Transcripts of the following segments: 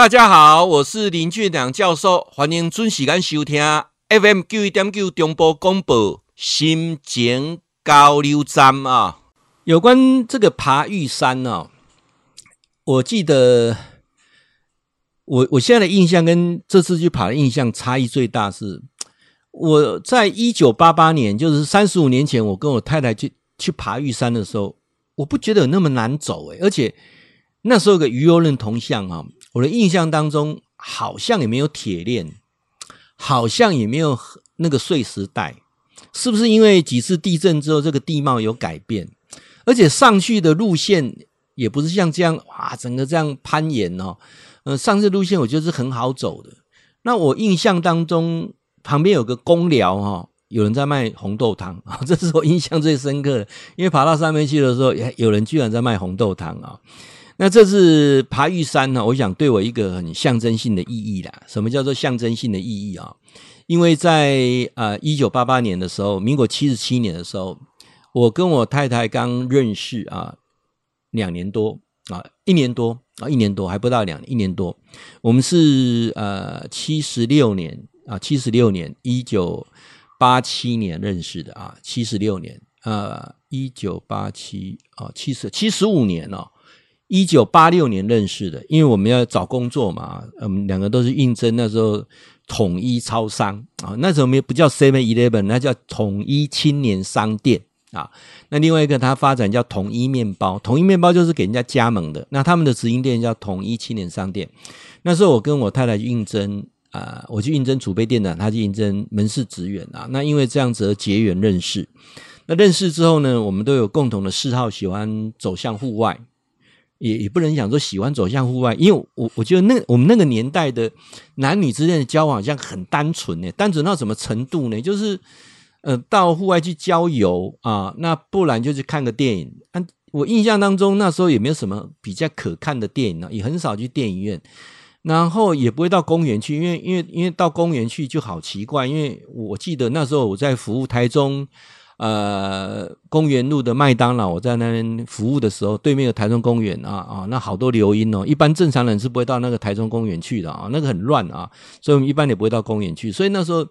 大家好，我是林俊良教授，欢迎准时间收听 FM 九一点九中波广播心情交流站啊。有关这个爬玉山呢、啊，我记得我我现在的印象跟这次去爬的印象差异最大是，我在一九八八年，就是三十五年前，我跟我太太去去爬玉山的时候，我不觉得有那么难走诶，而且那时候有个鱼游人铜像啊。我的印象当中，好像也没有铁链，好像也没有那个碎石带，是不是因为几次地震之后，这个地貌有改变？而且上去的路线也不是像这样哇，整个这样攀岩哦。呃，上次路线我觉得是很好走的。那我印象当中，旁边有个公寮哈，有人在卖红豆汤啊，这是我印象最深刻的。因为爬到上面去的时候，有人居然在卖红豆汤啊。那这次爬玉山呢，我想对我一个很象征性的意义啦。什么叫做象征性的意义啊？因为在呃一九八八年的时候，民国七十七年的时候，我跟我太太刚认识啊，两年多啊，一年多啊，一年多还不到两年，一年多。我们是呃七十六年啊，七十六年，一九八七年认识的啊，七十六年呃，一九八七啊，七十七十五年哦。一九八六年认识的，因为我们要找工作嘛，我们两个都是应征那时候统一超商啊，那时候没不叫 Seven Eleven，那叫统一青年商店啊。那另外一个他发展叫统一面包，统一面包就是给人家加盟的，那他们的直营店叫统一青年商店。那时候我跟我太太去应征啊，我去应征储备店长，他去应征门市职员啊。那因为这样子而结缘认识，那认识之后呢，我们都有共同的嗜好，喜欢走向户外。也也不能讲说喜欢走向户外，因为我我觉得那我们那个年代的男女之间的交往好像很单纯呢，单纯到什么程度呢？就是呃到户外去郊游啊，那不然就去看个电影。啊，我印象当中那时候也没有什么比较可看的电影呢，也很少去电影院，然后也不会到公园去，因为因为因为到公园去就好奇怪，因为我记得那时候我在服务台中。呃，公园路的麦当劳，我在那边服务的时候，对面有台中公园啊啊，那好多留音哦。一般正常人是不会到那个台中公园去的啊，那个很乱啊，所以我们一般也不会到公园去。所以那时候，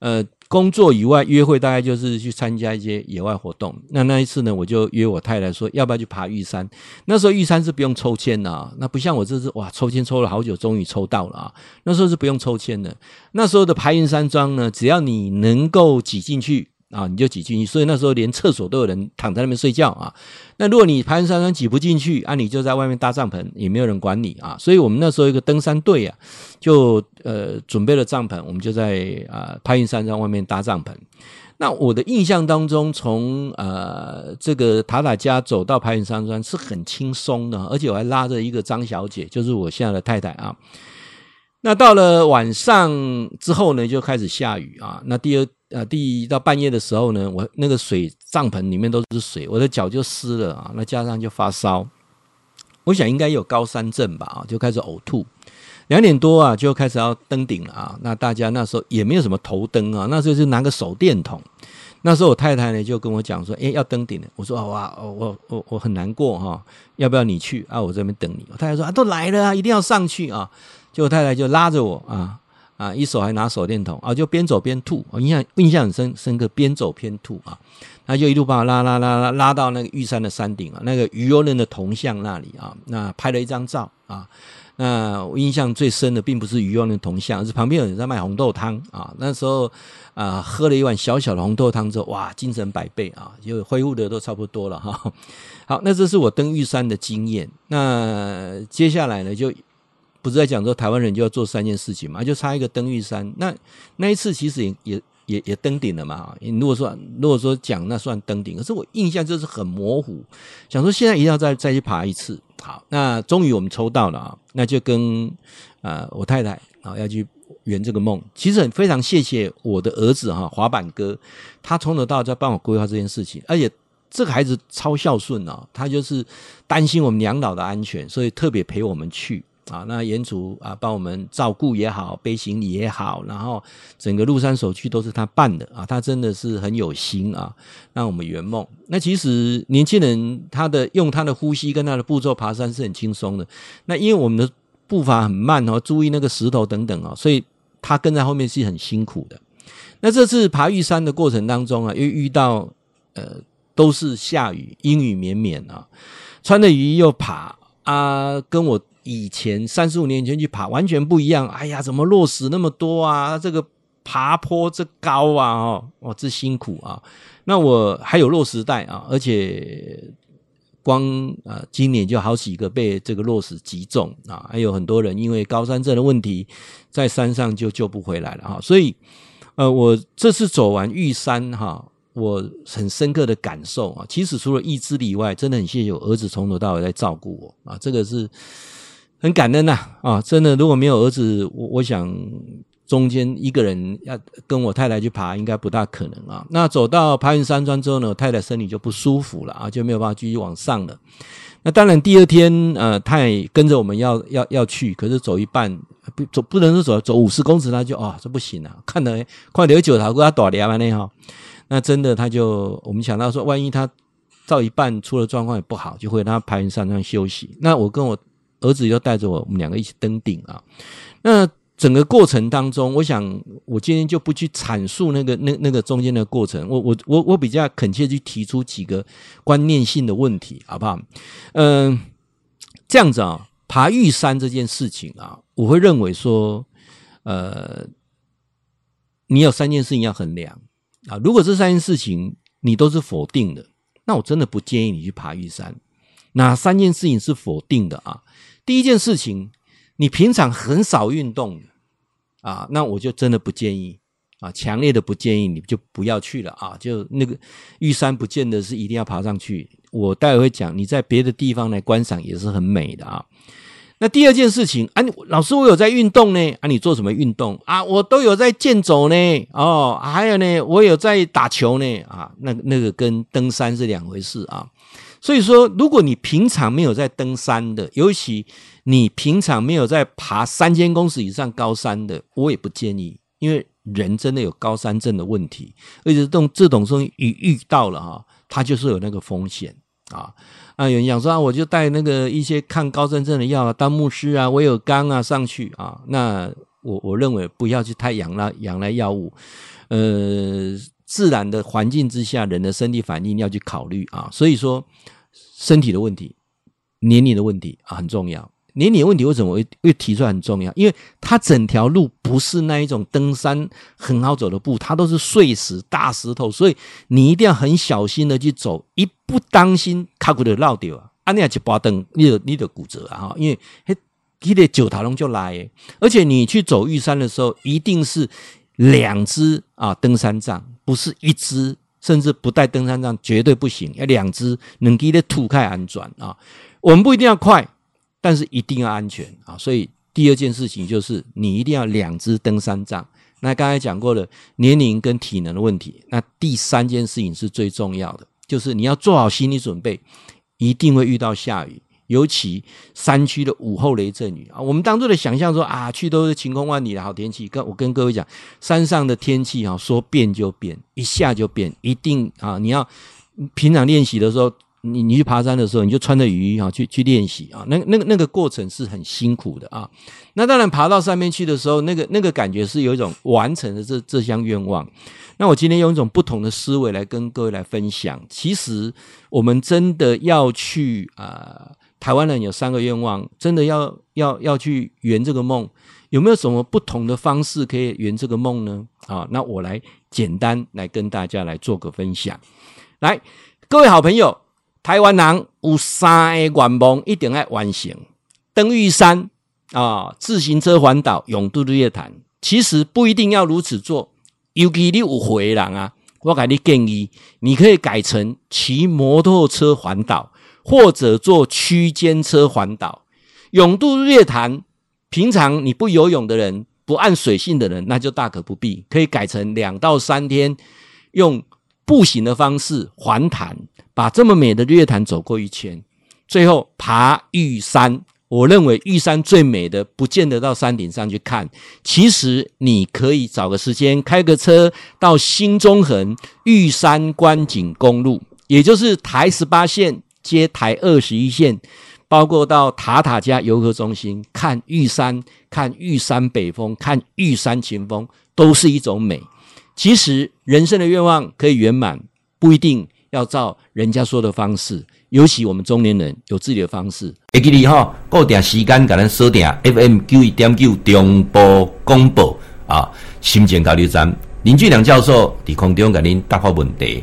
呃，工作以外约会大概就是去参加一些野外活动。那那一次呢，我就约我太太说，要不要去爬玉山？那时候玉山是不用抽签的啊，那不像我这次哇，抽签抽了好久，终于抽到了啊。那时候是不用抽签的。那时候的排云山庄呢，只要你能够挤进去。啊，你就挤进去，所以那时候连厕所都有人躺在那边睡觉啊。那如果你排云山庄挤不进去啊，你就在外面搭帐篷，也没有人管你啊。所以我们那时候一个登山队啊，就呃准备了帐篷，我们就在啊排云山庄外面搭帐篷。那我的印象当中，从呃这个塔塔家走到排云山庄是很轻松的，而且我还拉着一个张小姐，就是我现在的太太啊。那到了晚上之后呢，就开始下雨啊。那第二呃，第一到半夜的时候呢，我那个水帐篷里面都是水，我的脚就湿了啊。那加上就发烧，我想应该有高山症吧啊，就开始呕吐。两点多啊，就开始要登顶了啊。那大家那时候也没有什么头灯啊，那时候就拿个手电筒。那时候我太太呢就跟我讲说：“诶，要登顶了。”我说：“哇，我我我很难过哈，要不要你去啊？我这边等你。”我太太说：“啊，都来了啊，一定要上去啊。”就我太太就拉着我啊啊，一手还拿手电筒啊，就边走边吐。我印象印象很深深刻，边走边吐啊。他就一路把我拉拉拉拉拉到那个玉山的山顶啊，那个鱼游人的铜像那里啊，那拍了一张照啊。那我印象最深的并不是鱼游人的铜像，而是旁边有人在卖红豆汤啊。那时候啊，喝了一碗小小的红豆汤之后，哇，精神百倍啊，就恢复的都差不多了哈。好，那这是我登玉山的经验。那接下来呢，就。不是在讲说台湾人就要做三件事情嘛？就差一个登玉山。那那一次其实也也也也登顶了嘛。你如果说如果说讲那算登顶，可是我印象就是很模糊。想说现在一定要再再去爬一次。好，那终于我们抽到了啊，那就跟、呃、我太太啊要去圆这个梦。其实很非常谢谢我的儿子哈滑板哥，他从头到尾在帮我规划这件事情，而且这个孩子超孝顺哦，他就是担心我们两老的安全，所以特别陪我们去。啊，那沿途啊，帮我们照顾也好，背行李也好，然后整个入山手续都是他办的啊，他真的是很有心啊，让我们圆梦。那其实年轻人他的用他的呼吸跟他的步骤爬山是很轻松的。那因为我们的步伐很慢哦，注意那个石头等等哦，所以他跟在后面是很辛苦的。那这次爬玉山的过程当中啊，又遇到呃都是下雨，阴雨绵绵啊，穿着雨衣又爬啊，跟我以前三十五年前去爬完全不一样。哎呀，怎么落石那么多啊？这个爬坡这高啊，哦，哇，这辛苦啊。那我还有落石带啊，而且。光啊，今年就好几个被这个落石击中啊，还有很多人因为高山症的问题，在山上就救不回来了哈。所以，呃，我这次走完玉山哈，我很深刻的感受啊，其实除了意志力以外，真的很谢谢我儿子从头到尾在照顾我啊，这个是很感恩呐啊，真的如果没有儿子，我我想。中间一个人要跟我太太去爬，应该不大可能啊。那走到白云山庄之后呢，我太太身体就不舒服了啊，就没有办法继续往上了。那当然第二天呃，太跟着我们要要要去，可是走一半不走，不能说走走五十公尺，他就啊、哦、这不行啊，看得快点九条过他躲掉完那哈。那真的他就我们想到说，万一他到一半出了状况也不好，就会让他排云山庄休息。那我跟我儿子又带着我，我们两个一起登顶啊。那整个过程当中，我想我今天就不去阐述那个那那个中间的过程，我我我我比较恳切去提出几个观念性的问题，好不好？嗯，这样子啊，爬玉山这件事情啊，我会认为说，呃，你有三件事情要衡量啊。如果这三件事情你都是否定的，那我真的不建议你去爬玉山。哪三件事情是否定的啊？第一件事情，你平常很少运动。啊，那我就真的不建议啊，强烈的不建议你就不要去了啊。就那个玉山，不见得是一定要爬上去。我待会会讲，你在别的地方来观赏也是很美的啊。那第二件事情啊，老师我有在运动呢啊，你做什么运动啊？我都有在健走呢哦，还有呢，我有在打球呢啊。那那个跟登山是两回事啊。所以说，如果你平常没有在登山的，尤其你平常没有在爬三千公尺以上高山的，我也不建议，因为人真的有高山症的问题，而且这种这种东西一遇到了哈，它就是有那个风险啊。啊，有人讲说啊，我就带那个一些抗高山症的药啊，当牧师啊，我有钢啊上去啊。那我我认为不要去太仰赖仰赖药物，呃。自然的环境之下，人的身体反应要去考虑啊，所以说身体的问题、年龄的问题啊很重要。年龄问题为什么会会提出来很重要？因为它整条路不是那一种登山很好走的步，它都是碎石、大石头，所以你一定要很小心的去走，一不当心，卡骨就落掉啊！啊，你要去拔灯，你的你就骨折啊！因为嘿，你的九塔龙就来，而且你去走玉山的时候，一定是两只啊登山杖。不是一只，甚至不带登山杖绝对不行，要两只能给的土开安转啊。我们不一定要快，但是一定要安全啊。所以第二件事情就是你一定要两只登山杖。那刚才讲过了年龄跟体能的问题，那第三件事情是最重要的，就是你要做好心理准备，一定会遇到下雨。尤其山区的午后雷阵雨啊，我们当初的想象说啊，去都是晴空万里的好天气。跟我跟各位讲，山上的天气啊，说变就变，一下就变，一定啊，你要平常练习的时候，你你去爬山的时候，你就穿着雨衣啊去去练习啊，那那个那个过程是很辛苦的啊。那当然爬到上面去的时候，那个那个感觉是有一种完成了这这项愿望。那我今天用一种不同的思维来跟各位来分享，其实我们真的要去啊。台湾人有三个愿望，真的要要要去圆这个梦，有没有什么不同的方式可以圆这个梦呢？啊，那我来简单来跟大家来做个分享。来，各位好朋友，台湾人有三个愿望一定要完成：登玉山啊，自行车环岛，永渡日月潭。其实不一定要如此做，尤其你有会的人啊，我给你建议，你可以改成骑摩托车环岛。或者坐区间车环岛，永渡日月潭。平常你不游泳的人，不按水性的人，那就大可不必，可以改成两到三天，用步行的方式环潭，把这么美的日月潭走过一圈，最后爬玉山。我认为玉山最美的，不见得到山顶上去看，其实你可以找个时间，开个车到新中横玉山观景公路，也就是台十八线。接台二十一线，包括到塔塔加游客中心看玉山、看玉山北峰、看玉山群峰，都是一种美。其实人生的愿望可以圆满，不一定要照人家说的方式。尤其我们中年人有自己的方式。会记得哈，固定时间给咱锁定 FM 九一点九中波广播啊，心情交流站林俊良教授在空中给您答复问题。